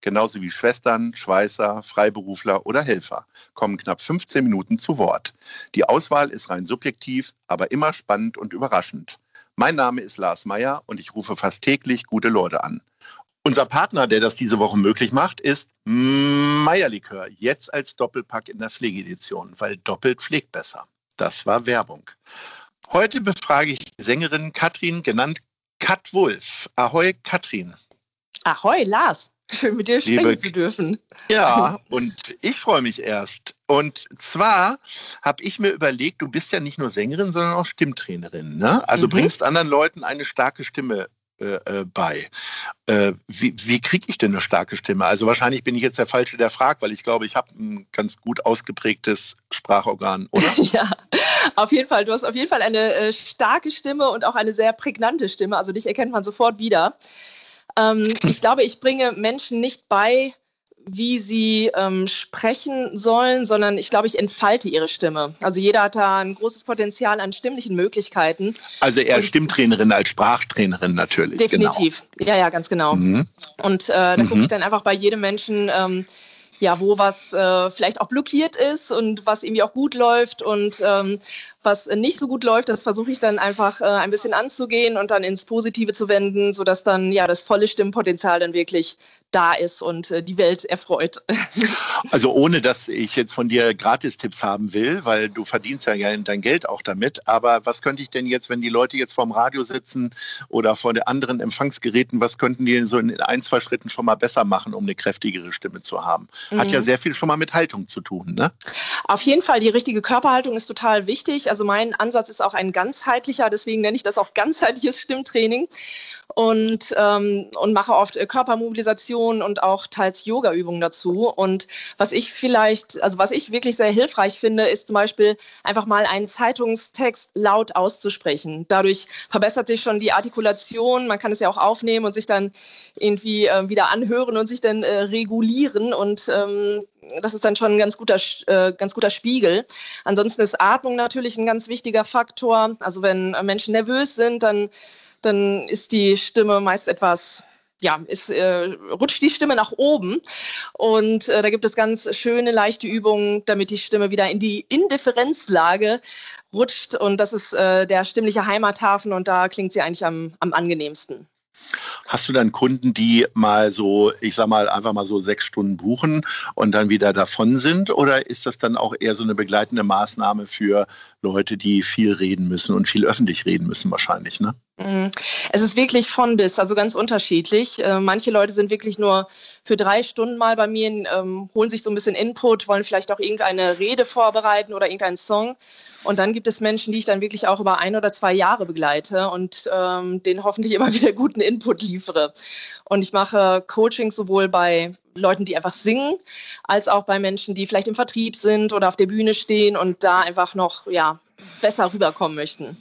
genauso wie Schwestern, Schweißer, Freiberufler oder Helfer, kommen knapp 15 Minuten zu Wort. Die Auswahl ist rein subjektiv, aber immer spannend und überraschend. Mein Name ist Lars Meyer und ich rufe fast täglich gute Leute an. Unser Partner, der das diese Woche möglich macht, ist Meierlikör, jetzt als Doppelpack in der Pflegedition, weil doppelt pflegt besser. Das war Werbung. Heute befrage ich Sängerin Katrin, genannt Kat Wulf. Ahoi, Katrin. Ahoi, Lars. Schön mit dir sprechen Liebe, zu dürfen. Ja, und ich freue mich erst. Und zwar habe ich mir überlegt, du bist ja nicht nur Sängerin, sondern auch Stimmtrainerin. Ne? Also mhm. bringst anderen Leuten eine starke Stimme äh, äh bei. Äh, wie wie kriege ich denn eine starke Stimme? Also wahrscheinlich bin ich jetzt der Falsche, der fragt, weil ich glaube, ich habe ein ganz gut ausgeprägtes Sprachorgan, oder? ja, auf jeden Fall. Du hast auf jeden Fall eine äh, starke Stimme und auch eine sehr prägnante Stimme. Also dich erkennt man sofort wieder. Ähm, ich glaube, ich bringe Menschen nicht bei, wie sie ähm, sprechen sollen, sondern ich glaube, ich entfalte ihre Stimme. Also jeder hat da ein großes Potenzial an stimmlichen Möglichkeiten. Also eher Und Stimmtrainerin als Sprachtrainerin natürlich. Definitiv. Genau. Ja, ja, ganz genau. Mhm. Und äh, da mhm. gucke ich dann einfach bei jedem Menschen. Ähm, ja, wo was äh, vielleicht auch blockiert ist und was irgendwie auch gut läuft und ähm, was nicht so gut läuft, das versuche ich dann einfach äh, ein bisschen anzugehen und dann ins Positive zu wenden, sodass dann ja das volle Stimmpotenzial dann wirklich da ist und äh, die Welt erfreut. Also ohne, dass ich jetzt von dir Gratistipps haben will, weil du verdienst ja dein Geld auch damit. Aber was könnte ich denn jetzt, wenn die Leute jetzt vorm Radio sitzen oder vor den anderen Empfangsgeräten, was könnten die so in ein, zwei Schritten schon mal besser machen, um eine kräftigere Stimme zu haben? Hat mhm. ja sehr viel schon mal mit Haltung zu tun, ne? Auf jeden Fall, die richtige Körperhaltung ist total wichtig. Also mein Ansatz ist auch ein ganzheitlicher, deswegen nenne ich das auch ganzheitliches Stimmtraining und, ähm, und mache oft äh, Körpermobilisation und auch teils Yoga-Übungen dazu. Und was ich vielleicht, also was ich wirklich sehr hilfreich finde, ist zum Beispiel einfach mal einen Zeitungstext laut auszusprechen. Dadurch verbessert sich schon die Artikulation. Man kann es ja auch aufnehmen und sich dann irgendwie äh, wieder anhören und sich dann äh, regulieren und ähm, das ist dann schon ein ganz guter, äh, ganz guter Spiegel. Ansonsten ist Atmung natürlich ein ganz wichtiger Faktor. Also wenn Menschen nervös sind, dann, dann ist die Stimme meist etwas ja, ist, äh, rutscht die Stimme nach oben. Und äh, da gibt es ganz schöne, leichte Übungen, damit die Stimme wieder in die Indifferenzlage rutscht. Und das ist äh, der stimmliche Heimathafen und da klingt sie eigentlich am, am angenehmsten. Hast du dann Kunden, die mal so, ich sag mal, einfach mal so sechs Stunden buchen und dann wieder davon sind? Oder ist das dann auch eher so eine begleitende Maßnahme für Leute, die viel reden müssen und viel öffentlich reden müssen wahrscheinlich, ne? Mhm. Es ist wirklich von bis, also ganz unterschiedlich. Äh, manche Leute sind wirklich nur für drei Stunden mal bei mir, ähm, holen sich so ein bisschen Input, wollen vielleicht auch irgendeine Rede vorbereiten oder irgendeinen Song. Und dann gibt es Menschen, die ich dann wirklich auch über ein oder zwei Jahre begleite und ähm, denen hoffentlich immer wieder guten Input liefere. Und ich mache Coaching sowohl bei Leuten, die einfach singen, als auch bei Menschen, die vielleicht im Vertrieb sind oder auf der Bühne stehen und da einfach noch ja, besser rüberkommen möchten.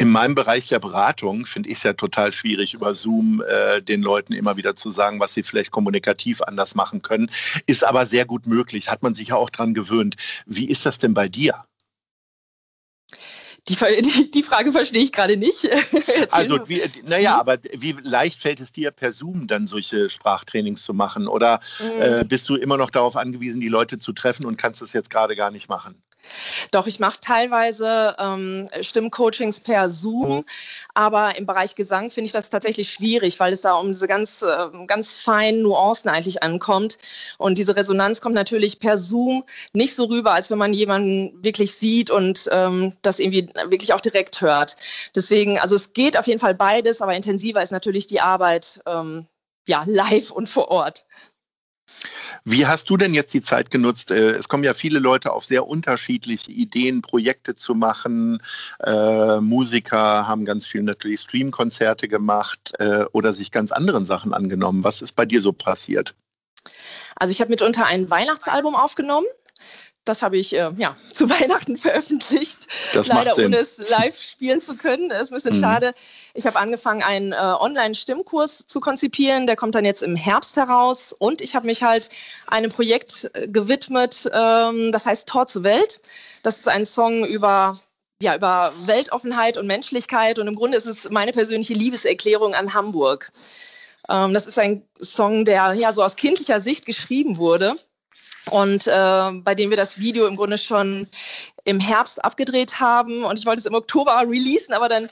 In meinem Bereich der Beratung finde ich es ja total schwierig, über Zoom äh, den Leuten immer wieder zu sagen, was sie vielleicht kommunikativ anders machen können. Ist aber sehr gut möglich, hat man sich ja auch dran gewöhnt. Wie ist das denn bei dir? Die, die, die, Frage verstehe ich gerade nicht. also, wie, naja, aber wie leicht fällt es dir, per Zoom dann solche Sprachtrainings zu machen? Oder mhm. äh, bist du immer noch darauf angewiesen, die Leute zu treffen und kannst es jetzt gerade gar nicht machen? Doch, ich mache teilweise ähm, Stimmcoachings per Zoom, mhm. aber im Bereich Gesang finde ich das tatsächlich schwierig, weil es da um diese ganz, äh, ganz feinen Nuancen eigentlich ankommt. Und diese Resonanz kommt natürlich per Zoom nicht so rüber, als wenn man jemanden wirklich sieht und ähm, das irgendwie wirklich auch direkt hört. Deswegen, also es geht auf jeden Fall beides, aber intensiver ist natürlich die Arbeit ähm, ja, live und vor Ort. Wie hast du denn jetzt die Zeit genutzt? Äh, es kommen ja viele Leute auf sehr unterschiedliche Ideen, Projekte zu machen. Äh, Musiker haben ganz viel natürlich Streamkonzerte gemacht äh, oder sich ganz anderen Sachen angenommen. Was ist bei dir so passiert? Also ich habe mitunter ein Weihnachtsalbum aufgenommen. Das habe ich äh, ja, zu Weihnachten veröffentlicht. Das Leider ohne es live spielen zu können. Es ist ein bisschen Mhm. schade. Ich habe angefangen, einen äh, Online-Stimmkurs zu konzipieren. Der kommt dann jetzt im Herbst heraus. Und ich habe mich halt einem Projekt äh, gewidmet, ähm, das heißt Tor zur Welt. Das ist ein Song über ja, über Weltoffenheit und Menschlichkeit. Und im Grunde ist es meine persönliche Liebeserklärung an Hamburg. Ähm, das ist ein Song, der ja so aus kindlicher Sicht geschrieben wurde und äh, bei dem wir das Video im Grunde schon im Herbst abgedreht haben. Und ich wollte es im Oktober releasen, aber dann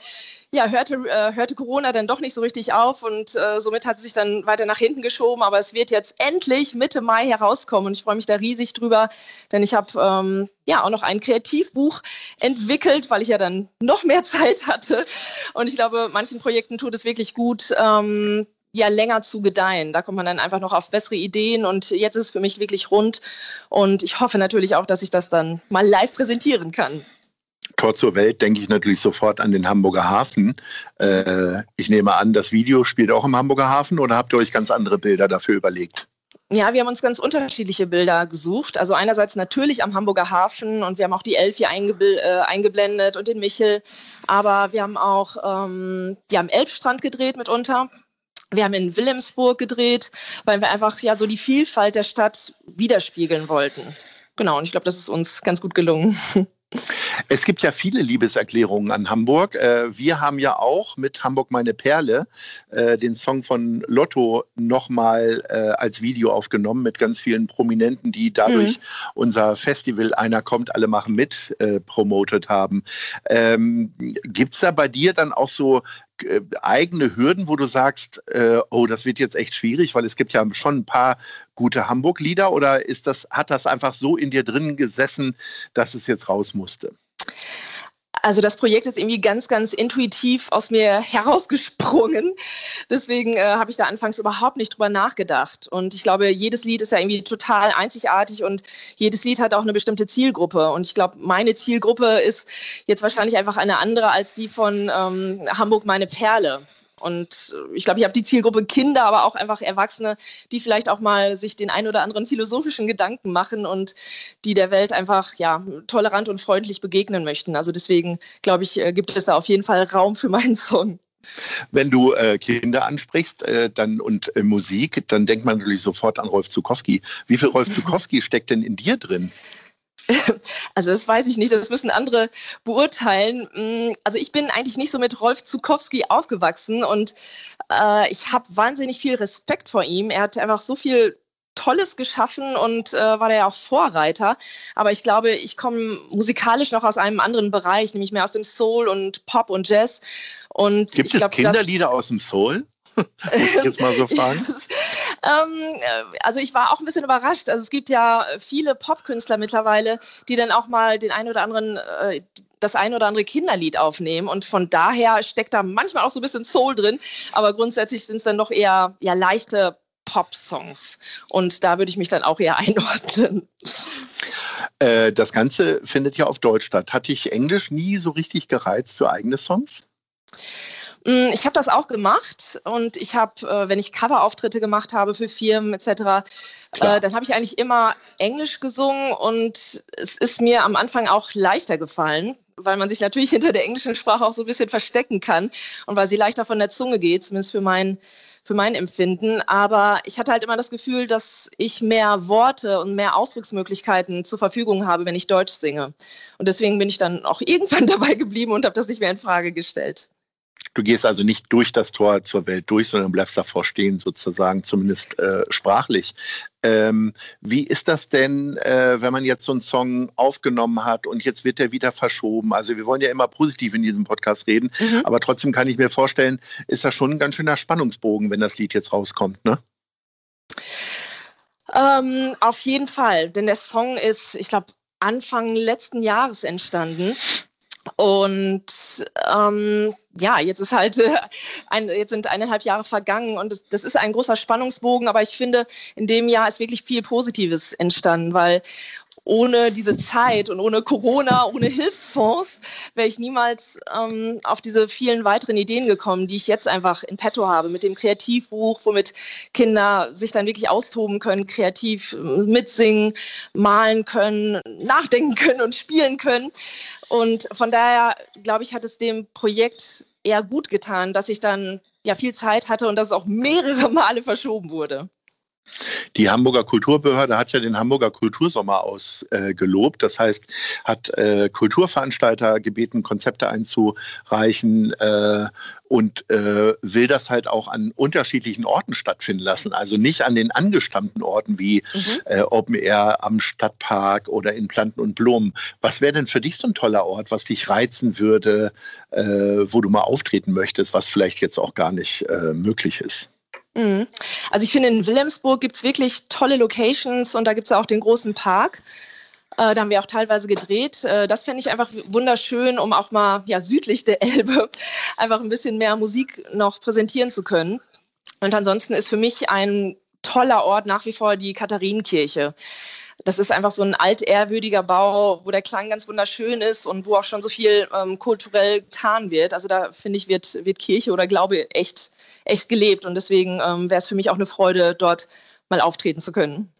ja, hörte, äh, hörte Corona dann doch nicht so richtig auf und äh, somit hat es sich dann weiter nach hinten geschoben. Aber es wird jetzt endlich Mitte Mai herauskommen und ich freue mich da riesig drüber, denn ich habe ähm, ja auch noch ein Kreativbuch entwickelt, weil ich ja dann noch mehr Zeit hatte. Und ich glaube, manchen Projekten tut es wirklich gut. Ähm, ja, länger zu gedeihen. Da kommt man dann einfach noch auf bessere Ideen und jetzt ist es für mich wirklich rund und ich hoffe natürlich auch, dass ich das dann mal live präsentieren kann. Tor zur Welt denke ich natürlich sofort an den Hamburger Hafen. Äh, ich nehme an, das Video spielt auch im Hamburger Hafen oder habt ihr euch ganz andere Bilder dafür überlegt? Ja, wir haben uns ganz unterschiedliche Bilder gesucht. Also einerseits natürlich am Hamburger Hafen und wir haben auch die Elf hier äh, eingeblendet und den Michel. Aber wir haben auch ähm, ja, am Elbstrand gedreht mitunter. Wir haben in Wilhelmsburg gedreht, weil wir einfach ja so die Vielfalt der Stadt widerspiegeln wollten. Genau, und ich glaube, das ist uns ganz gut gelungen. Es gibt ja viele Liebeserklärungen an Hamburg. Äh, Wir haben ja auch mit Hamburg meine Perle äh, den Song von Lotto nochmal äh, als Video aufgenommen mit ganz vielen Prominenten, die dadurch Mhm. unser Festival Einer kommt, alle machen mit promotet haben. Ähm, Gibt es da bei dir dann auch so äh, eigene Hürden, wo du sagst, äh, oh, das wird jetzt echt schwierig, weil es gibt ja schon ein paar gute Hamburg-Lieder oder ist das, hat das einfach so in dir drin gesessen, dass es jetzt raus musste? Also das Projekt ist irgendwie ganz, ganz intuitiv aus mir herausgesprungen. Deswegen äh, habe ich da anfangs überhaupt nicht drüber nachgedacht. Und ich glaube, jedes Lied ist ja irgendwie total einzigartig und jedes Lied hat auch eine bestimmte Zielgruppe. Und ich glaube, meine Zielgruppe ist jetzt wahrscheinlich einfach eine andere als die von ähm, Hamburg meine Perle. Und äh, ich glaube, ich habe die Zielgruppe Kinder, aber auch einfach Erwachsene, die vielleicht auch mal sich den ein oder anderen philosophischen Gedanken machen und die der Welt einfach ja tolerant und freundlich begegnen möchten. Also deswegen glaube ich, äh, gibt es da auf jeden Fall Raum für meinen Song. Wenn du äh, Kinder ansprichst äh, dann, und äh, Musik, dann denkt man natürlich sofort an Rolf Zukowski. Wie viel Rolf Zukowski steckt denn in dir drin? Also das weiß ich nicht, das müssen andere beurteilen. Mm, Also ich bin eigentlich nicht so mit Rolf Zukowski aufgewachsen und äh, ich habe wahnsinnig viel Respekt vor ihm. Er hat einfach so viel Tolles geschaffen und äh, war da ja auch Vorreiter. Aber ich glaube, ich komme musikalisch noch aus einem anderen Bereich, nämlich mehr aus dem Soul und Pop und Jazz. Und Gibt es glaub, Kinderlieder aus dem Soul? Muss ich jetzt mal so fragen. Ähm, äh, also ich war auch ein bisschen überrascht. Also es gibt ja viele Popkünstler mittlerweile, die dann auch mal den ein oder anderen äh, das ein oder andere Kinderlied aufnehmen und von daher steckt da manchmal auch so ein bisschen Soul drin, aber grundsätzlich sind es dann doch eher ja leichte Pop-Songs und da würde ich mich dann auch eher einordnen. Äh, das Ganze findet ja auf Deutsch statt. Hat dich Englisch nie so richtig gereizt für eigene Songs? Mm, Ich habe das auch gemacht und ich habe, äh, wenn ich Coverauftritte gemacht habe für Firmen etc., Klar. äh, dann habe ich eigentlich immer Englisch gesungen und es ist mir am Anfang auch leichter gefallen, weil man sich natürlich hinter der englischen Sprache auch so ein bisschen verstecken kann und weil sie leichter von der Zunge geht, zumindest für mein, für mein Empfinden. Aber ich hatte halt immer das Gefühl, dass ich mehr Worte und mehr Ausdrucksmöglichkeiten zur Verfügung habe, wenn ich Deutsch singe. Und deswegen bin ich dann auch irgendwann dabei geblieben und habe das nicht mehr in Frage gestellt. Du gehst also nicht durch das Tor zur Welt durch, sondern bleibst davor stehen, sozusagen, zumindest äh, sprachlich. Ähm, wie ist das denn, äh, wenn man jetzt so einen Song aufgenommen hat und jetzt wird der wieder verschoben? Also wir wollen ja immer positiv in diesem Podcast reden, Mhm. aber trotzdem kann ich mir vorstellen, ist das schon ein ganz schöner Spannungsbogen, wenn das Lied jetzt rauskommt, ne? Ähm, auf jeden Fall, denn der Song ist, ich glaube, Anfang letzten Jahres entstanden. Und ähm, ja, jetzt ist halt äh, ein, jetzt sind eineinhalb Jahre vergangen und das, das ist ein großer Spannungsbogen, aber ich finde, in dem Jahr ist wirklich viel Positives entstanden, weil ohne diese Zeit und ohne Corona, ohne Hilfsfonds, wäre ich niemals ähm, auf diese vielen weiteren Ideen gekommen, die ich jetzt einfach in petto habe, mit dem Kreativbuch, womit Kinder sich dann wirklich austoben können, kreativ äh, mitsingen, malen können, nachdenken können und spielen können. Und von daher, glaube ich, hat es dem Projekt eher gut getan, dass ich dann ja viel Zeit hatte und dass es auch mehrere Male verschoben wurde. Die Hamburger Kulturbehörde hat ja den Hamburger Kultursommer ausgelobt. Äh, das heißt, hat äh, Kulturveranstalter gebeten, Konzepte einzureichen äh, und äh, will das halt auch an unterschiedlichen Orten stattfinden lassen. Also nicht an den angestammten Orten wie mhm. äh, Open Air am Stadtpark oder in Planten und Blumen. Was wäre denn für dich so ein toller Ort, was dich reizen würde, äh, wo du mal auftreten möchtest, was vielleicht jetzt auch gar nicht möglich ist? Mhm. Also ich finde, in Wilhelmsburg gibt es wirklich tolle Locations und da gibt es auch den großen Park. Äh, da haben wir auch teilweise gedreht. Äh, das fände ich einfach wunderschön, um auch mal ja, südlich der Elbe einfach ein bisschen mehr Musik noch präsentieren zu können. Und ansonsten ist für mich ein toller Ort nach wie vor die Katharinenkirche. Das ist einfach so ein altehrwürdiger Bau, wo der Klang ganz wunderschön ist und wo auch schon so viel ähm, kulturell getan wird. Also da finde ich, wird, wird Kirche oder Glaube echt, echt gelebt. Und deswegen ähm, wäre es für mich auch eine Freude, dort mal auftreten zu können.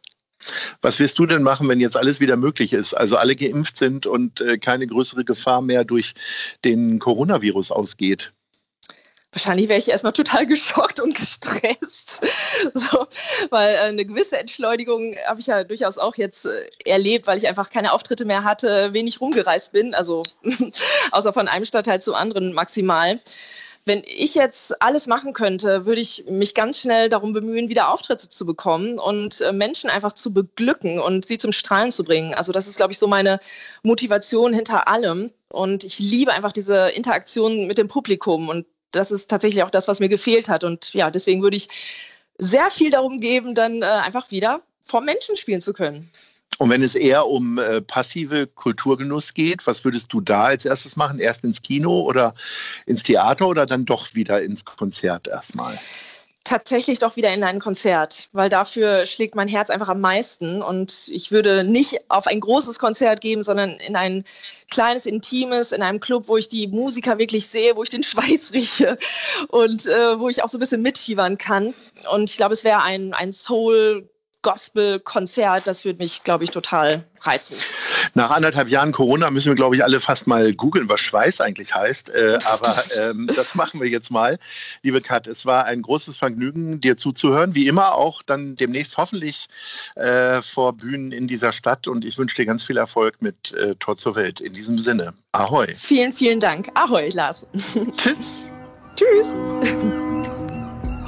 Was wirst du denn machen, wenn jetzt alles wieder möglich ist? Also alle geimpft sind und äh, keine größere Gefahr mehr durch den Coronavirus ausgeht? Wahrscheinlich wäre ich erstmal total geschockt und gestresst. So, weil äh, eine gewisse Entschleunigung habe ich ja durchaus auch jetzt äh, erlebt, weil ich einfach keine Auftritte mehr hatte, wenig rumgereist bin, also außer von einem Stadtteil zum anderen maximal. Wenn ich jetzt alles machen könnte, würde ich mich ganz schnell darum bemühen, wieder Auftritte zu bekommen und äh, Menschen einfach zu beglücken und sie zum Strahlen zu bringen. Also das ist, glaube ich, so meine Motivation hinter allem. Und ich liebe einfach diese Interaktion mit dem Publikum und das ist tatsächlich auch das, was mir gefehlt hat. Und ja, deswegen würde ich sehr viel darum geben, dann äh, einfach wieder vor Menschen spielen zu können. Und wenn es eher um äh, passive Kulturgenuss geht, was würdest du da als erstes machen? Erst ins Kino oder ins Theater oder dann doch wieder ins Konzert erstmal? Tatsächlich doch wieder in ein Konzert, weil dafür schlägt mein Herz einfach am meisten. Und ich würde nicht auf ein großes Konzert gehen, sondern in ein kleines, intimes, in einem Club, wo ich die Musiker wirklich sehe, wo ich den Schweiß rieche und äh, wo ich auch so ein bisschen mitfiebern kann. Und ich glaube, es wäre ein, ein Soul- Gospel-Konzert, das würde mich, glaube ich, total reizen. Nach anderthalb Jahren Corona müssen wir, glaube ich, alle fast mal googeln, was Schweiß eigentlich heißt. Äh, aber ähm, das machen wir jetzt mal. Liebe Kat, es war ein großes Vergnügen, dir zuzuhören. Wie immer auch dann demnächst hoffentlich äh, vor Bühnen in dieser Stadt. Und ich wünsche dir ganz viel Erfolg mit äh, Tor zur Welt. In diesem Sinne, Ahoi. Vielen, vielen Dank. Ahoi, Lars. Tschüss. Tschüss.